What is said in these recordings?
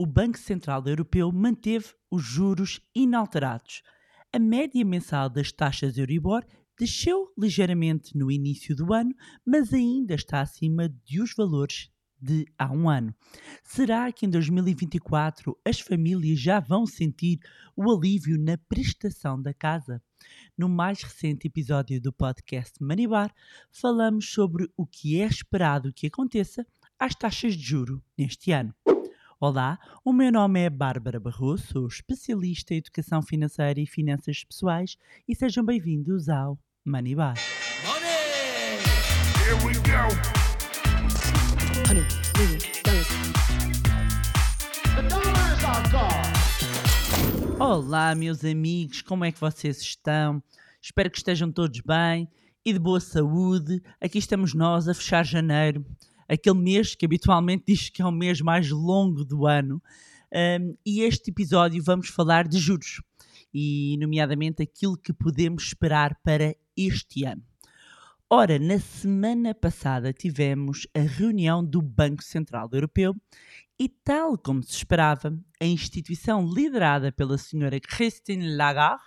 o Banco Central Europeu manteve os juros inalterados. A média mensal das taxas Euribor desceu ligeiramente no início do ano, mas ainda está acima de os valores de há um ano. Será que em 2024 as famílias já vão sentir o alívio na prestação da casa? No mais recente episódio do podcast Manibar, falamos sobre o que é esperado que aconteça às taxas de juro neste ano. Olá, o meu nome é Bárbara Barroso, sou especialista em educação financeira e finanças pessoais e sejam bem-vindos ao Manibar. Money! Here we go. Olá, meus amigos, como é que vocês estão? Espero que estejam todos bem e de boa saúde. Aqui estamos nós a fechar janeiro, aquele mês que habitualmente diz que é o mês mais longo do ano. Um, e este episódio vamos falar de juros e, nomeadamente, aquilo que podemos esperar para este ano. Ora, na semana passada tivemos a reunião do Banco Central Europeu e, tal como se esperava, a instituição liderada pela senhora Christine Lagarde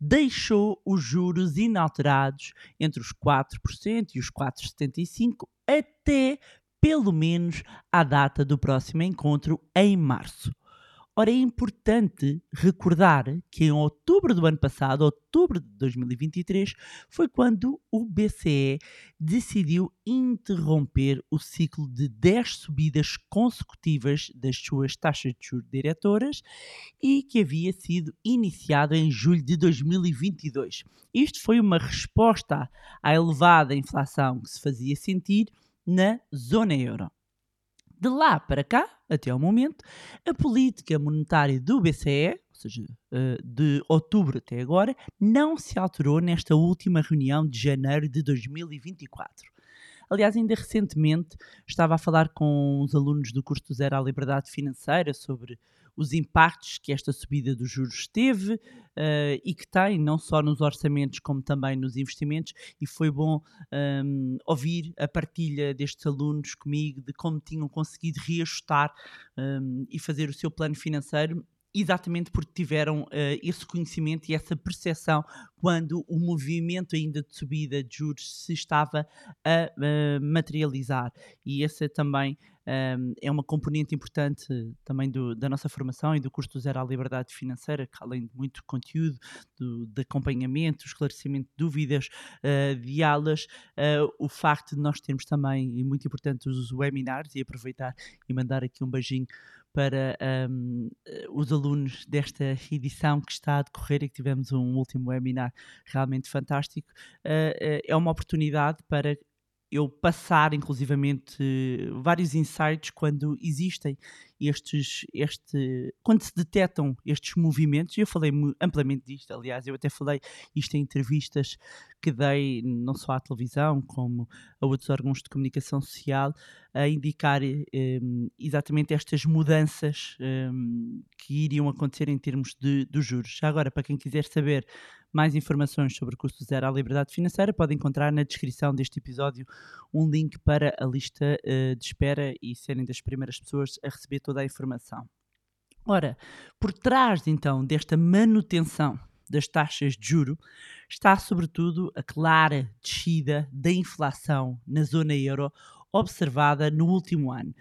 deixou os juros inalterados entre os 4% e os 4,75% até pelo menos à data do próximo encontro em março. Ora, é importante recordar que em outubro do ano passado, outubro de 2023, foi quando o BCE decidiu interromper o ciclo de 10 subidas consecutivas das suas taxas de juros diretoras e que havia sido iniciado em julho de 2022. Isto foi uma resposta à elevada inflação que se fazia sentir na zona euro. De lá para cá, até ao momento, a política monetária do BCE, ou seja, eh, de outubro até agora, não se alterou nesta última reunião de janeiro de 2024. Aliás, ainda recentemente estava a falar com os alunos do curso Zero à Liberdade Financeira sobre os impactos que esta subida dos juros teve uh, e que tem, não só nos orçamentos, como também nos investimentos. E foi bom um, ouvir a partilha destes alunos comigo de como tinham conseguido reajustar um, e fazer o seu plano financeiro exatamente porque tiveram uh, esse conhecimento e essa percepção quando o movimento ainda de subida de juros se estava a uh, materializar. E essa também um, é uma componente importante também do, da nossa formação e do curso Zero à Liberdade Financeira, que além de muito conteúdo do, de acompanhamento, esclarecimento de dúvidas, uh, de aulas, uh, o facto de nós termos também, e muito importante, os webinars, e aproveitar e mandar aqui um beijinho para um, os alunos desta edição que está a decorrer e que tivemos um último webinar realmente fantástico. Uh, é uma oportunidade para eu passar, inclusivamente, vários insights quando existem estes, este, quando se detectam estes movimentos, eu falei amplamente disto, aliás, eu até falei isto em entrevistas que dei não só à televisão, como a outros órgãos de comunicação social, a indicar um, exatamente estas mudanças um, que iriam acontecer em termos de, dos juros. Já agora, para quem quiser saber mais informações sobre o custo zero à liberdade financeira, pode encontrar na descrição deste episódio um link para a lista uh, de espera e serem das primeiras pessoas a receber toda a informação. Ora, por trás então desta manutenção das taxas de juro está sobretudo a clara descida da inflação na zona euro observada no último ano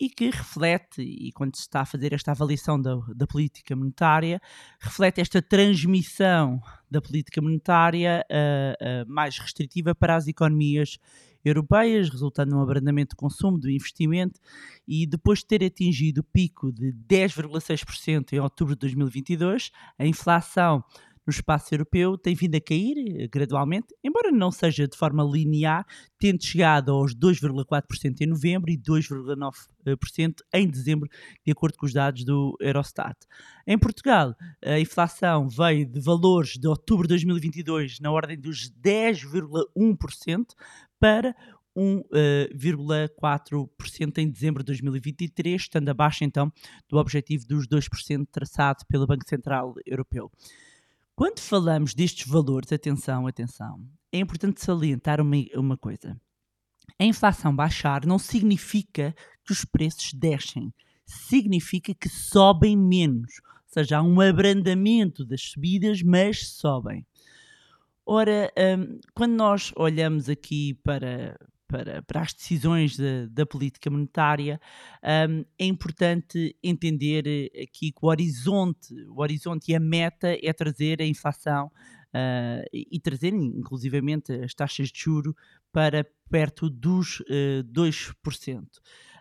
e que reflete, e quando se está a fazer esta avaliação da, da política monetária, reflete esta transmissão da política monetária uh, uh, mais restritiva para as economias europeias, resultando num abrandamento do consumo, do investimento, e depois de ter atingido o pico de 10,6% em outubro de 2022, a inflação no espaço europeu tem vindo a cair eh, gradualmente, embora não seja de forma linear, tendo chegado aos 2,4% em novembro e 2,9% em dezembro, de acordo com os dados do Eurostat. Em Portugal, a inflação veio de valores de outubro de 2022 na ordem dos 10,1% para 1,4% uh, em dezembro de 2023, estando abaixo então do objetivo dos 2% traçado pelo Banco Central Europeu. Quando falamos destes valores, atenção, atenção, é importante salientar uma, uma coisa. A inflação baixar não significa que os preços descem. significa que sobem menos. Ou seja, há um abrandamento das subidas, mas sobem. Ora, um, quando nós olhamos aqui para, para, para as decisões de, da política monetária, um, é importante entender aqui que o horizonte, o horizonte e a meta é trazer a inflação uh, e trazer, inclusivamente, as taxas de juro para perto dos uh, 2%.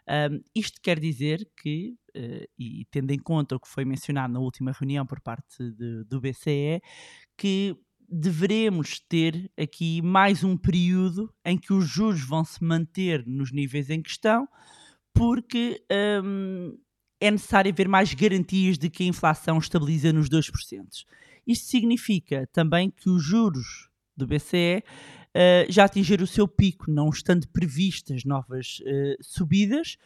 Um, isto quer dizer que, uh, e tendo em conta o que foi mencionado na última reunião por parte de, do BCE, que deveremos ter aqui mais um período em que os juros vão se manter nos níveis em questão, porque um, é necessário haver mais garantias de que a inflação estabiliza nos 2%. Isto significa também que os juros do BCE uh, já atingiram o seu pico, não estando previstas novas uh, subidas,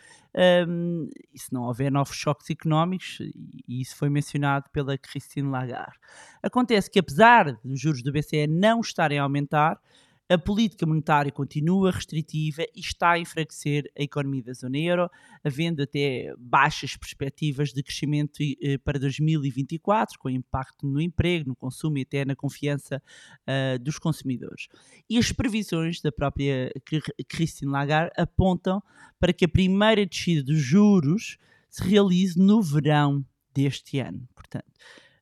um, e se não houver novos choques económicos, e isso foi mencionado pela Christine Lagarde. Acontece que, apesar dos juros do BCE não estarem a aumentar, a política monetária continua restritiva e está a enfraquecer a economia da zona euro, havendo até baixas perspectivas de crescimento eh, para 2024, com impacto no emprego, no consumo e até na confiança uh, dos consumidores. E as previsões da própria Christine Lagarde apontam para que a primeira descida dos juros se realize no verão deste ano. Portanto,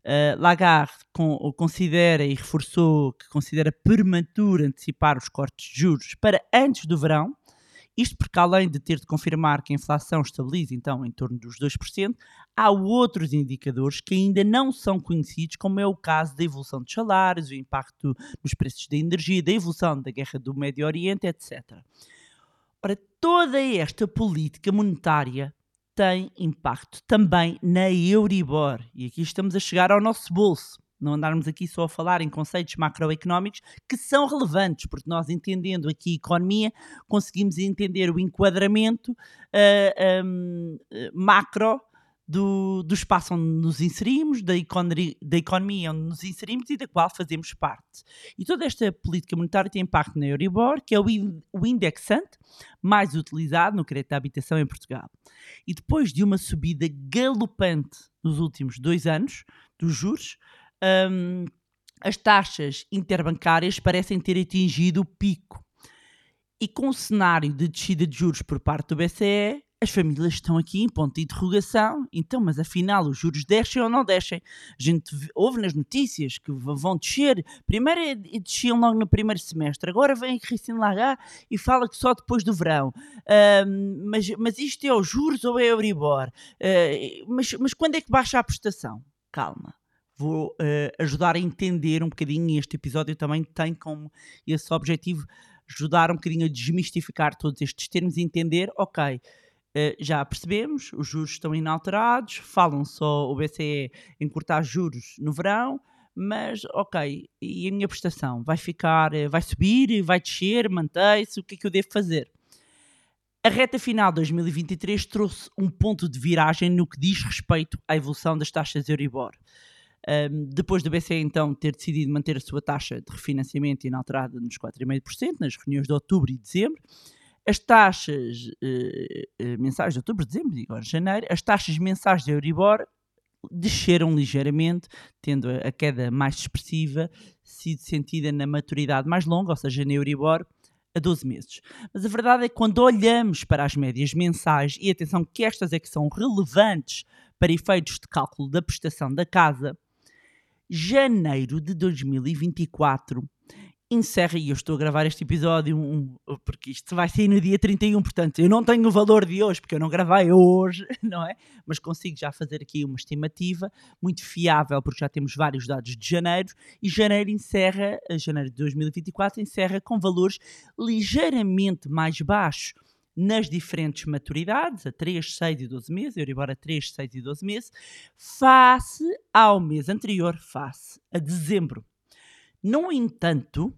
Uh, Lagarde com, considera e reforçou que considera prematuro antecipar os cortes de juros para antes do verão, isto porque, além de ter de confirmar que a inflação estabiliza então em torno dos 2%, há outros indicadores que ainda não são conhecidos, como é o caso da evolução dos salários, o impacto nos preços da energia, da evolução da guerra do Médio Oriente, etc. Ora, toda esta política monetária tem impacto também na Euribor. E aqui estamos a chegar ao nosso bolso. Não andarmos aqui só a falar em conceitos macroeconómicos que são relevantes, porque nós entendendo aqui economia, conseguimos entender o enquadramento uh, um, macro do, do espaço onde nos inserimos, da, economia, da economia onde nos inserimos e da qual fazemos parte. E toda esta política monetária tem impacto na Euribor, que é o, o indexante mais utilizado no crédito à habitação em Portugal. E depois de uma subida galopante nos últimos dois anos dos juros, um, as taxas interbancárias parecem ter atingido o pico. E com o cenário de descida de juros por parte do BCE, as famílias estão aqui em ponto de interrogação. Então, mas afinal, os juros descem ou não descem? A gente ouve nas notícias que vão descer. Primeiro desciam logo no primeiro semestre. Agora vem a Christine Lagarde e fala que só depois do verão. Uh, mas, mas isto é os juros ou é Euribor? Uh, mas, mas quando é que baixa a prestação? Calma vou uh, ajudar a entender um bocadinho, e este episódio também tem como esse objetivo ajudar um bocadinho a desmistificar todos estes termos e entender, ok, Uh, já percebemos, os juros estão inalterados, falam só o BCE em cortar juros no verão, mas ok, e a minha prestação? Vai ficar, eh, vai subir, vai descer, mantém-se, o que é que eu devo fazer? A reta final de 2023 trouxe um ponto de viragem no que diz respeito à evolução das taxas Euribor. Um, depois do BCE então ter decidido manter a sua taxa de refinanciamento inalterada nos 4,5% nas reuniões de outubro e dezembro, as taxas uh, mensais de outubro, dezembro e agora janeiro, as taxas mensais de Euribor desceram ligeiramente, tendo a queda mais expressiva sido sentida na maturidade mais longa, ou seja, na Euribor, a 12 meses. Mas a verdade é que quando olhamos para as médias mensais, e atenção que estas é que são relevantes para efeitos de cálculo da prestação da casa, janeiro de 2024 encerra, e eu estou a gravar este episódio um, porque isto vai sair no dia 31, portanto eu não tenho o valor de hoje, porque eu não gravei hoje, não é? Mas consigo já fazer aqui uma estimativa muito fiável, porque já temos vários dados de janeiro, e janeiro encerra, janeiro de 2024 encerra com valores ligeiramente mais baixos nas diferentes maturidades, a 3, 6 e 12 meses, Euribor a 3, 6 e 12 meses, face ao mês anterior, face a dezembro. No entanto,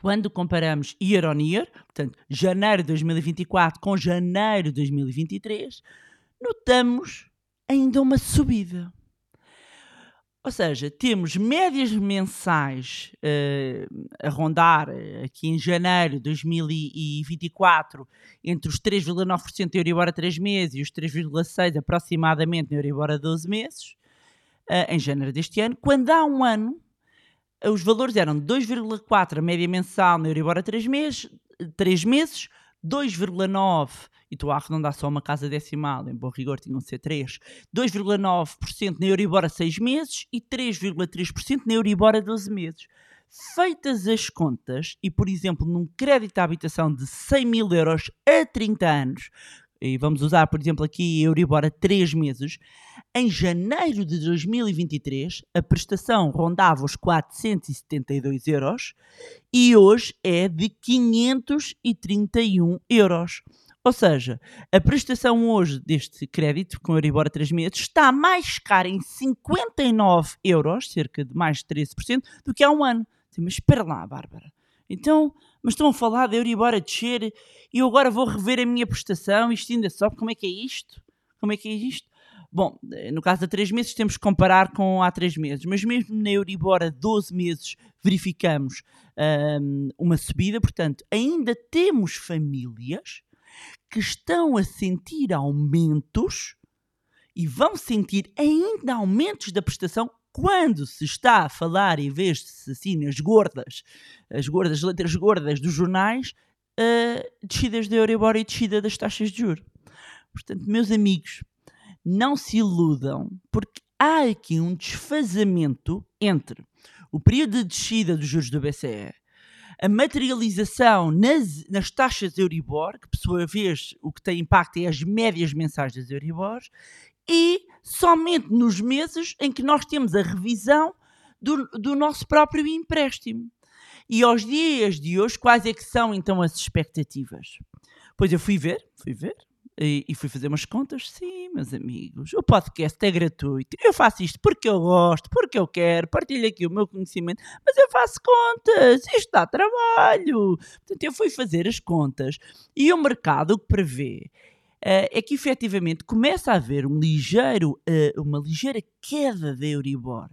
quando comparamos year on year, portanto, janeiro de 2024 com janeiro de 2023, notamos ainda uma subida. Ou seja, temos médias mensais uh, a rondar uh, aqui em janeiro de 2024 entre os 3,9% de Euribor a 3 meses e os 3,6% aproximadamente de Euribor a 12 meses, uh, em janeiro deste ano, quando há um ano os valores eram 2,4% a média mensal na Euribor a 3 meses, 3 meses 2,9% e estou a arredondar só uma casa decimal, em bom rigor tinham de ser 3, 2,9% na Euribor a 6 meses e 3,3% na Euribor a 12 meses. Feitas as contas, e por exemplo, num crédito à habitação de 100 mil euros a 30 anos, e vamos usar, por exemplo, aqui Euribor a 3 meses, em janeiro de 2023 a prestação rondava os 472 euros e hoje é de 531 euros. Ou seja, a prestação hoje deste crédito com Euribor a 3 meses está mais cara em 59 euros, cerca de mais de 13%, do que há um ano. Mas espera lá, Bárbara. Então, mas estão a falar de Euribor a descer e eu agora vou rever a minha prestação, isto ainda sobe, como é que é isto? Como é que é isto? Bom, no caso de 3 meses temos que comparar com há 3 meses, mas mesmo na Euribor a 12 meses verificamos um, uma subida, portanto ainda temos famílias que estão a sentir aumentos e vão sentir ainda aumentos da prestação quando se está a falar, em vez de assim, as gordas, as gordas, letras gordas dos jornais, uh, descidas de Euribor e descida das taxas de juros. Portanto, meus amigos, não se iludam, porque há aqui um desfazamento entre o período de descida dos juros do BCE a materialização nas, nas taxas Euribor, que por sua vez o que tem impacto é as médias mensais das Euribor, e somente nos meses em que nós temos a revisão do, do nosso próprio empréstimo. E aos dias de hoje, quais é que são então as expectativas? Pois eu fui ver, fui ver, e, fui fazer umas contas. Sim, meus amigos, o podcast é gratuito. Eu faço isto porque eu gosto, porque eu quero, partilho aqui o meu conhecimento, mas eu faço contas, isto dá trabalho. Portanto, eu fui fazer as contas e o mercado que prevê é que efetivamente começa a haver um ligeiro, uh, uma ligeira queda da Euribor,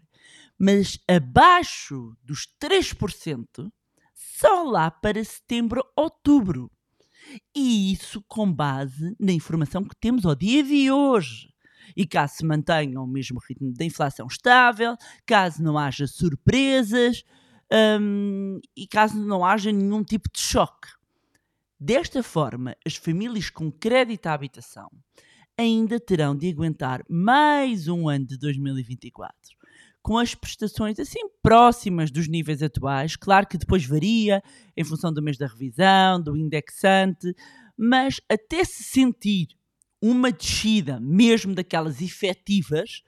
mas abaixo dos 3%, só lá para setembro, outubro. E isso com base na informação que temos ao dia de hoje. E caso se mantenha o mesmo ritmo da inflação estável, caso não haja surpresas hum, e caso não haja nenhum tipo de choque. Desta forma, as famílias com crédito à habitação ainda terão de aguentar mais um ano de 2024 com as prestações assim próximas dos níveis atuais. Claro que depois varia em função do mês da revisão, do indexante, mas até se sentir uma descida, mesmo daquelas efetivas,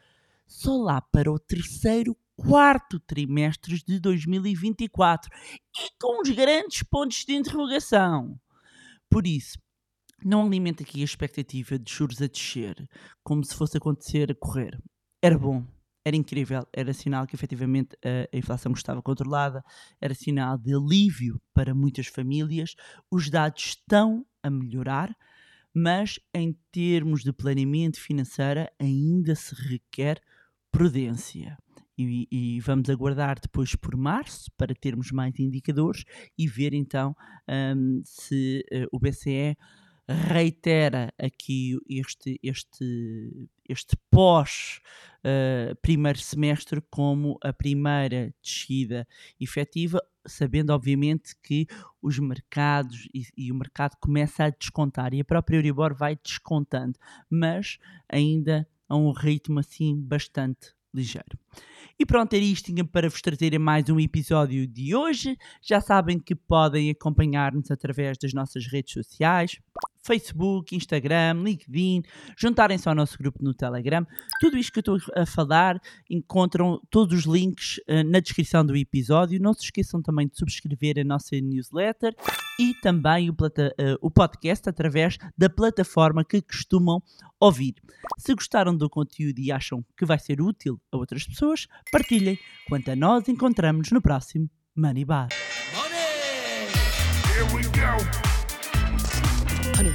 só lá para o terceiro, quarto trimestre de 2024 e com os grandes pontos de interrogação. Por isso, não alimenta aqui a expectativa de juros a descer, como se fosse acontecer a correr. Era bom, era incrível, era sinal que efetivamente a, inflação estava controlada, era sinal de alívio para muitas famílias. Os dados estão a melhorar, mas em termos de planeamento financeiro ainda se requer prudência. E, e, vamos aguardar depois por março para termos mais indicadores e ver então um, se uh, o BCE reitera aqui este, este, este pós uh, primeiro semestre como a primeira descida efetiva, sabendo obviamente que os mercados e, e, o mercado começa a descontar e a própria Euribor vai descontando, mas ainda a um ritmo assim bastante ligeiro. E pronto, era isto para vos trazer mais um episódio de hoje. Já sabem que podem acompanhar-nos através das nossas redes sociais, Facebook, Instagram, LinkedIn, juntarem-se ao nosso grupo no Telegram. Tudo isto que eu estou a falar encontram todos os links uh, na descrição do episódio. Não se esqueçam também de subscrever a nossa newsletter e também o, plata, uh, o podcast através da plataforma que costumam ouvir. Se gostaram do conteúdo e acham que vai ser útil a outras pessoas, partilhem. Quanto a nós, encontramos-nos no próximo Money Bar. Money! Here we go. Honey,